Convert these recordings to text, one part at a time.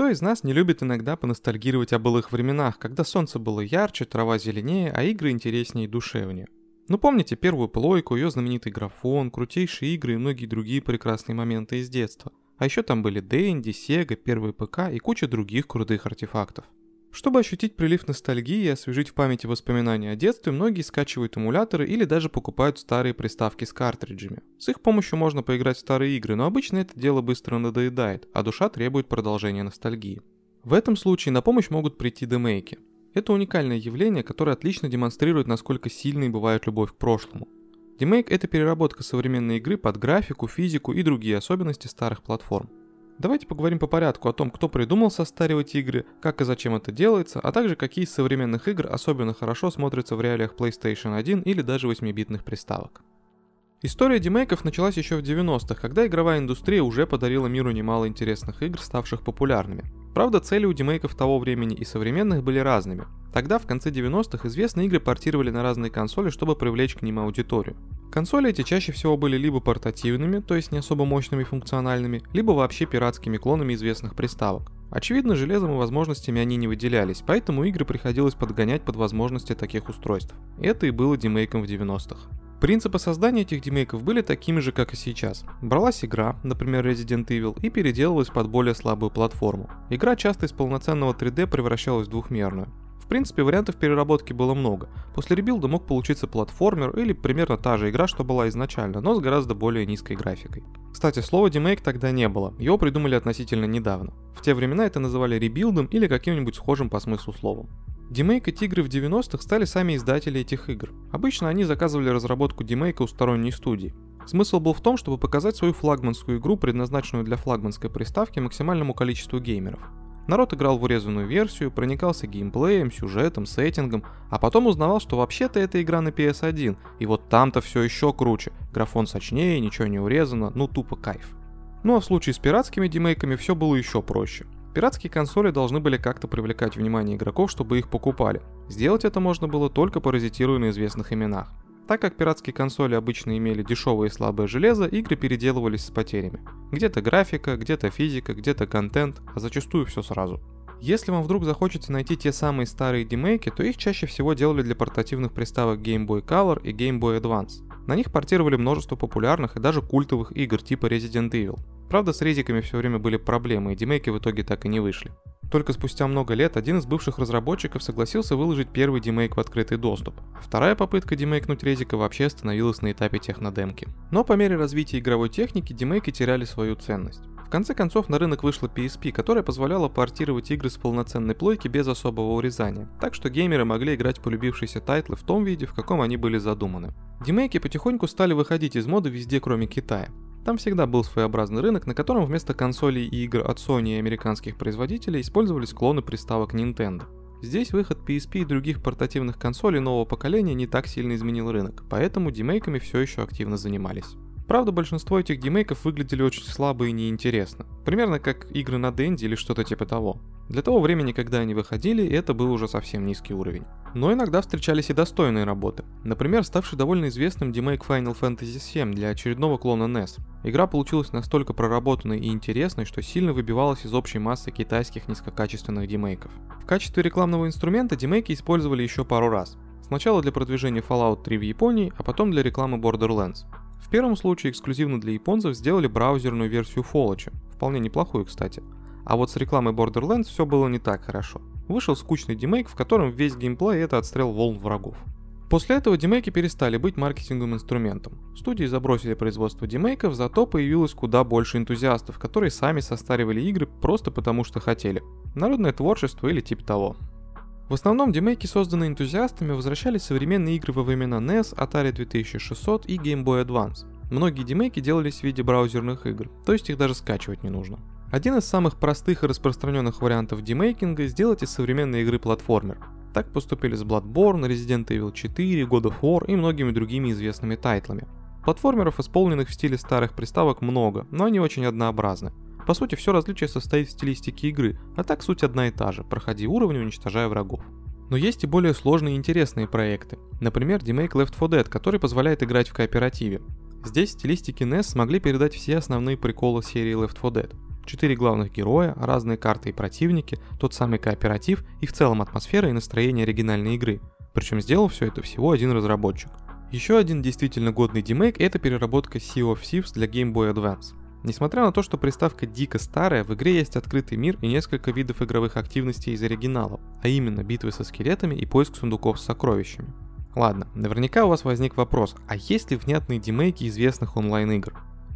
Кто из нас не любит иногда поностальгировать о былых временах, когда солнце было ярче, трава зеленее, а игры интереснее и душевнее? Ну помните первую плойку, ее знаменитый графон, крутейшие игры и многие другие прекрасные моменты из детства. А еще там были Дэнди, Сега, первый ПК и куча других крутых артефактов. Чтобы ощутить прилив ностальгии и освежить в памяти воспоминания о детстве, многие скачивают эмуляторы или даже покупают старые приставки с картриджами. С их помощью можно поиграть в старые игры, но обычно это дело быстро надоедает, а душа требует продолжения ностальгии. В этом случае на помощь могут прийти демейки. Это уникальное явление, которое отлично демонстрирует, насколько сильной бывает любовь к прошлому. Демейк – это переработка современной игры под графику, физику и другие особенности старых платформ. Давайте поговорим по порядку о том, кто придумал состаривать игры, как и зачем это делается, а также какие из современных игр особенно хорошо смотрятся в реалиях PlayStation 1 или даже 8-битных приставок. История демейков началась еще в 90-х, когда игровая индустрия уже подарила миру немало интересных игр, ставших популярными. Правда, цели у демейков того времени и современных были разными. Тогда, в конце 90-х, известные игры портировали на разные консоли, чтобы привлечь к ним аудиторию. Консоли эти чаще всего были либо портативными, то есть не особо мощными и функциональными, либо вообще пиратскими клонами известных приставок. Очевидно, железом и возможностями они не выделялись, поэтому игры приходилось подгонять под возможности таких устройств. Это и было демейком в 90-х. Принципы создания этих демейков были такими же, как и сейчас. Бралась игра, например Resident Evil, и переделывалась под более слабую платформу. Игра часто из полноценного 3D превращалась в двухмерную принципе, вариантов переработки было много. После ребилда мог получиться платформер или примерно та же игра, что была изначально, но с гораздо более низкой графикой. Кстати, слова демейк тогда не было, его придумали относительно недавно. В те времена это называли ребилдом или каким-нибудь схожим по смыслу словом. Демейкать игры в 90-х стали сами издатели этих игр. Обычно они заказывали разработку демейка у сторонней студии. Смысл был в том, чтобы показать свою флагманскую игру, предназначенную для флагманской приставки, максимальному количеству геймеров. Народ играл в урезанную версию, проникался геймплеем, сюжетом, сеттингом, а потом узнавал, что вообще-то это игра на PS1, и вот там-то все еще круче. Графон сочнее, ничего не урезано, ну тупо кайф. Ну а в случае с пиратскими демейками все было еще проще. Пиратские консоли должны были как-то привлекать внимание игроков, чтобы их покупали. Сделать это можно было только паразитируя на известных именах. Так как пиратские консоли обычно имели дешевое и слабое железо, игры переделывались с потерями. Где-то графика, где-то физика, где-то контент, а зачастую все сразу. Если вам вдруг захочется найти те самые старые демейки, то их чаще всего делали для портативных приставок Game Boy Color и Game Boy Advance. На них портировали множество популярных и даже культовых игр типа Resident Evil. Правда, с резиками все время были проблемы, и демейки в итоге так и не вышли. Только спустя много лет один из бывших разработчиков согласился выложить первый демейк в открытый доступ, а вторая попытка демейкнуть резика вообще остановилась на этапе технодемки. Но по мере развития игровой техники демейки теряли свою ценность. В конце концов на рынок вышла PSP, которая позволяла портировать игры с полноценной плойки без особого урезания, так что геймеры могли играть полюбившиеся тайтлы в том виде, в каком они были задуманы. Демейки потихоньку стали выходить из моды везде, кроме Китая. Там всегда был своеобразный рынок, на котором вместо консолей и игр от Sony и американских производителей использовались клоны приставок Nintendo. Здесь выход PSP и других портативных консолей нового поколения не так сильно изменил рынок, поэтому демейками все еще активно занимались. Правда, большинство этих демейков выглядели очень слабо и неинтересно. Примерно как игры на Денди или что-то типа того. Для того времени, когда они выходили, это был уже совсем низкий уровень. Но иногда встречались и достойные работы. Например, ставший довольно известным демейк Final Fantasy VII для очередного клона NES. Игра получилась настолько проработанной и интересной, что сильно выбивалась из общей массы китайских низкокачественных демейков. В качестве рекламного инструмента демейки использовали еще пару раз. Сначала для продвижения Fallout 3 в Японии, а потом для рекламы Borderlands. В первом случае эксклюзивно для японцев сделали браузерную версию Fallout, вполне неплохую, кстати. А вот с рекламой Borderlands все было не так хорошо. Вышел скучный демейк, в котором весь геймплей это отстрел волн врагов. После этого демейки перестали быть маркетинговым инструментом. Студии забросили производство демейков, зато появилось куда больше энтузиастов, которые сами состаривали игры просто потому что хотели. Народное творчество или типа того. В основном демейки, созданные энтузиастами, возвращались современные игры во времена NES, Atari 2600 и Game Boy Advance. Многие демейки делались в виде браузерных игр, то есть их даже скачивать не нужно. Один из самых простых и распространенных вариантов демейкинга – сделать из современной игры платформер. Так поступили с Bloodborne, Resident Evil 4, God of War и многими другими известными тайтлами. Платформеров, исполненных в стиле старых приставок, много, но они очень однообразны. По сути, все различие состоит в стилистике игры, а так суть одна и та же – проходи уровни, уничтожая врагов. Но есть и более сложные и интересные проекты. Например, демейк Left 4 Dead, который позволяет играть в кооперативе. Здесь стилистики NES смогли передать все основные приколы серии Left 4 Dead. Четыре главных героя, разные карты и противники, тот самый кооператив и в целом атмосфера и настроение оригинальной игры. Причем сделал все это всего один разработчик. Еще один действительно годный демейк – это переработка Sea of Thieves для Game Boy Advance. Несмотря на то, что приставка дико старая, в игре есть открытый мир и несколько видов игровых активностей из оригинала, а именно битвы со скелетами и поиск сундуков с сокровищами. Ладно, наверняка у вас возник вопрос, а есть ли внятные демейки известных онлайн-игр?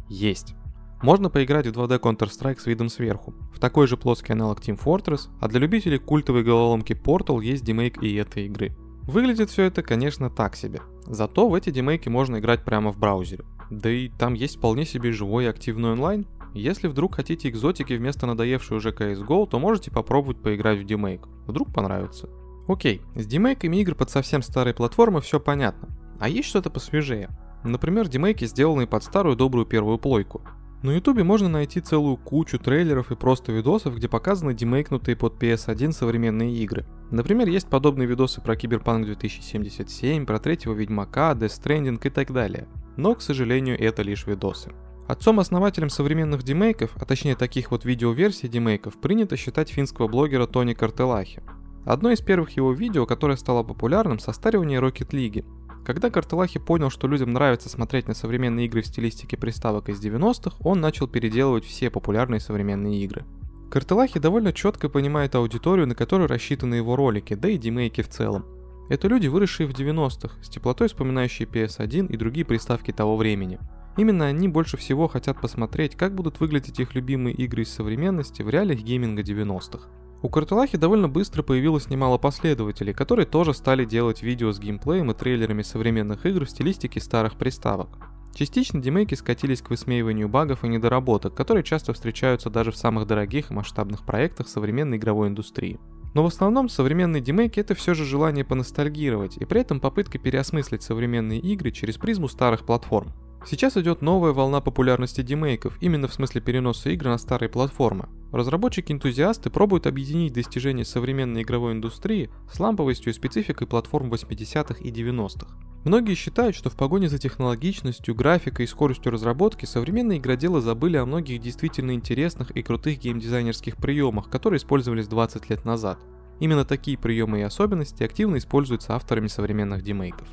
Есть. Можно поиграть в 2D Counter-Strike с видом сверху, в такой же плоский аналог Team Fortress, а для любителей культовой головоломки Portal есть демейк и этой игры. Выглядит все это, конечно, так себе. Зато в эти демейки можно играть прямо в браузере. Да и там есть вполне себе живой и активный онлайн. Если вдруг хотите экзотики вместо надоевшей уже CSGO, то можете попробовать поиграть в демейк. Вдруг понравится. Окей, с демейками игр под совсем старые платформы все понятно. А есть что-то посвежее. Например, демейки, сделанные под старую добрую первую плойку. На ютубе можно найти целую кучу трейлеров и просто видосов, где показаны демейкнутые под PS1 современные игры. Например, есть подобные видосы про Киберпанк 2077, про третьего Ведьмака, Death Stranding и так далее. Но, к сожалению, это лишь видосы. Отцом-основателем современных демейков, а точнее таких вот видеоверсий демейков, принято считать финского блогера Тони Картелахи. Одно из первых его видео, которое стало популярным, состаривание Rocket League. Когда Картелахи понял, что людям нравится смотреть на современные игры в стилистике приставок из 90-х, он начал переделывать все популярные современные игры. Картелахи довольно четко понимает аудиторию, на которую рассчитаны его ролики, да и демейки в целом. Это люди, выросшие в 90-х, с теплотой вспоминающие PS1 и другие приставки того времени. Именно они больше всего хотят посмотреть, как будут выглядеть их любимые игры из современности в реалиях гейминга 90-х. У Картелахи довольно быстро появилось немало последователей, которые тоже стали делать видео с геймплеем и трейлерами современных игр в стилистике старых приставок. Частично демейки скатились к высмеиванию багов и недоработок, которые часто встречаются даже в самых дорогих и масштабных проектах современной игровой индустрии. Но в основном современные демейки это все же желание поностальгировать и при этом попытка переосмыслить современные игры через призму старых платформ. Сейчас идет новая волна популярности демейков, именно в смысле переноса игр на старые платформы. Разработчики-энтузиасты пробуют объединить достижения современной игровой индустрии с ламповостью и спецификой платформ 80-х и 90-х. Многие считают, что в погоне за технологичностью, графикой и скоростью разработки современные игроделы забыли о многих действительно интересных и крутых геймдизайнерских приемах, которые использовались 20 лет назад. Именно такие приемы и особенности активно используются авторами современных демейков.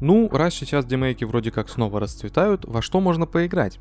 Ну, раз сейчас демейки вроде как снова расцветают, во что можно поиграть?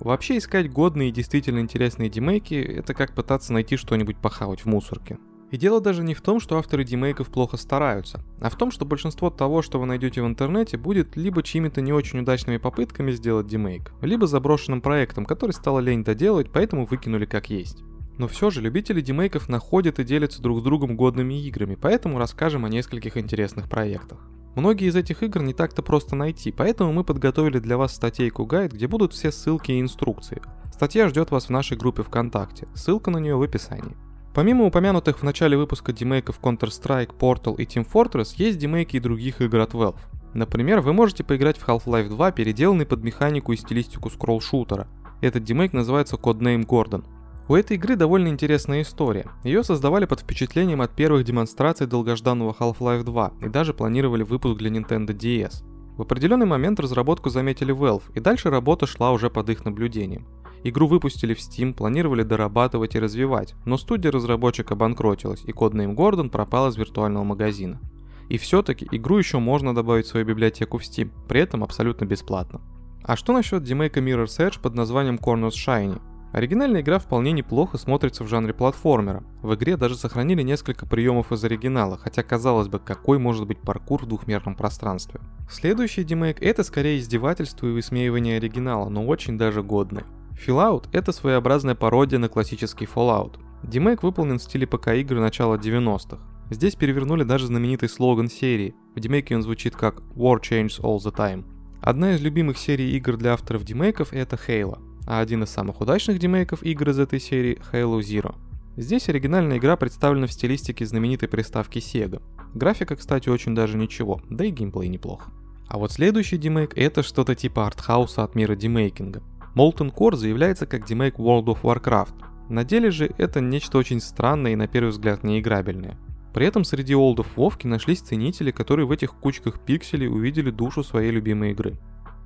Вообще искать годные и действительно интересные демейки – это как пытаться найти что-нибудь похавать в мусорке. И дело даже не в том, что авторы демейков плохо стараются, а в том, что большинство того, что вы найдете в интернете, будет либо чьими-то не очень удачными попытками сделать демейк, либо заброшенным проектом, который стало лень доделать, поэтому выкинули как есть. Но все же любители демейков находят и делятся друг с другом годными играми, поэтому расскажем о нескольких интересных проектах. Многие из этих игр не так-то просто найти, поэтому мы подготовили для вас статейку-гайд, где будут все ссылки и инструкции. Статья ждет вас в нашей группе ВКонтакте, ссылка на нее в описании. Помимо упомянутых в начале выпуска демейков Counter-Strike, Portal и Team Fortress, есть демейки и других игр от Valve. Например, вы можете поиграть в Half-Life 2, переделанный под механику и стилистику скролл-шутера. Этот демейк называется Codename Gordon. У этой игры довольно интересная история. Ее создавали под впечатлением от первых демонстраций долгожданного Half-Life 2 и даже планировали выпуск для Nintendo DS. В определенный момент разработку заметили Valve, и дальше работа шла уже под их наблюдением. Игру выпустили в Steam, планировали дорабатывать и развивать, но студия разработчика обанкротилась, и коднейм Гордон пропал из виртуального магазина. И все-таки игру еще можно добавить в свою библиотеку в Steam, при этом абсолютно бесплатно. А что насчет демейка Mirror's Edge под названием Corners Shiny? Оригинальная игра вполне неплохо смотрится в жанре платформера. В игре даже сохранили несколько приемов из оригинала, хотя казалось бы, какой может быть паркур в двухмерном пространстве. Следующий демейк это скорее издевательство и высмеивание оригинала, но очень даже годный. Fallout это своеобразная пародия на классический Fallout. Демейк выполнен в стиле ПК-игры начала 90-х. Здесь перевернули даже знаменитый слоган серии. В демейке он звучит как «War changes all the time». Одна из любимых серий игр для авторов демейков это Halo а один из самых удачных демейков игр из этой серии — Halo Zero. Здесь оригинальная игра представлена в стилистике знаменитой приставки Sega. Графика, кстати, очень даже ничего, да и геймплей неплох. А вот следующий демейк — это что-то типа артхауса от мира демейкинга. Molten Core заявляется как демейк World of Warcraft. На деле же это нечто очень странное и на первый взгляд неиграбельное. При этом среди олдов Вовки нашлись ценители, которые в этих кучках пикселей увидели душу своей любимой игры.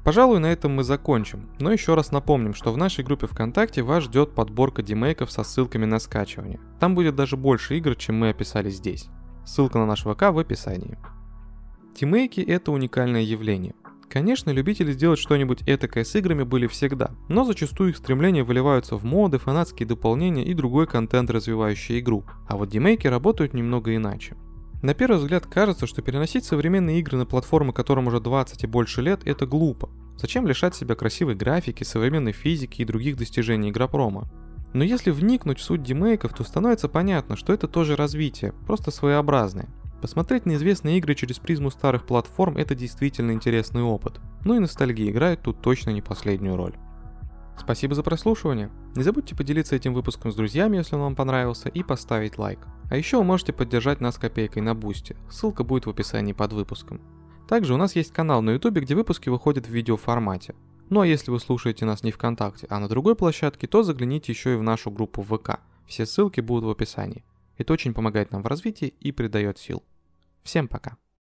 Пожалуй, на этом мы закончим, но еще раз напомним, что в нашей группе ВКонтакте вас ждет подборка демейков со ссылками на скачивание. Там будет даже больше игр, чем мы описали здесь. Ссылка на наш ВК в описании. Тимейки — это уникальное явление. Конечно, любители сделать что-нибудь этакое с играми были всегда, но зачастую их стремления выливаются в моды, фанатские дополнения и другой контент, развивающий игру. А вот демейки работают немного иначе. На первый взгляд кажется, что переносить современные игры на платформы, которым уже 20 и больше лет, это глупо. Зачем лишать себя красивой графики, современной физики и других достижений игропрома? Но если вникнуть в суть демейков, то становится понятно, что это тоже развитие, просто своеобразное. Посмотреть на известные игры через призму старых платформ – это действительно интересный опыт. Ну и ностальгия играет тут точно не последнюю роль. Спасибо за прослушивание. Не забудьте поделиться этим выпуском с друзьями, если он вам понравился, и поставить лайк. А еще вы можете поддержать нас копейкой на бусте. Ссылка будет в описании под выпуском. Также у нас есть канал на ютубе, где выпуски выходят в видеоформате. Ну а если вы слушаете нас не ВКонтакте, а на другой площадке, то загляните еще и в нашу группу ВК. Все ссылки будут в описании. Это очень помогает нам в развитии и придает сил. Всем пока.